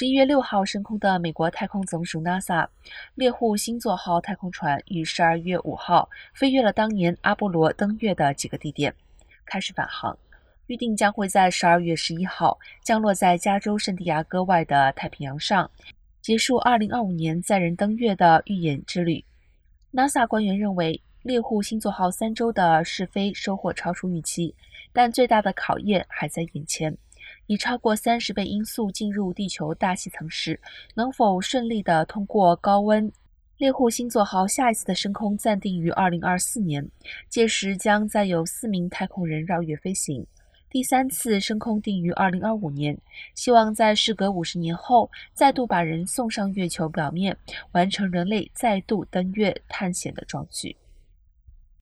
十一月六号升空的美国太空总署 NASA 猎户星座号太空船于十二月五号飞越了当年阿波罗登月的几个地点，开始返航，预定将会在十二月十一号降落在加州圣地亚哥外的太平洋上，结束二零二五年载人登月的预演之旅。NASA 官员认为，猎户星座号三周的试飞收获超出预期，但最大的考验还在眼前。以超过三十倍音速进入地球大气层时，能否顺利地通过高温？猎户星座号下一次的升空暂定于二零二四年，届时将再有四名太空人绕月飞行。第三次升空定于二零二五年，希望在事隔五十年后再度把人送上月球表面，完成人类再度登月探险的壮举。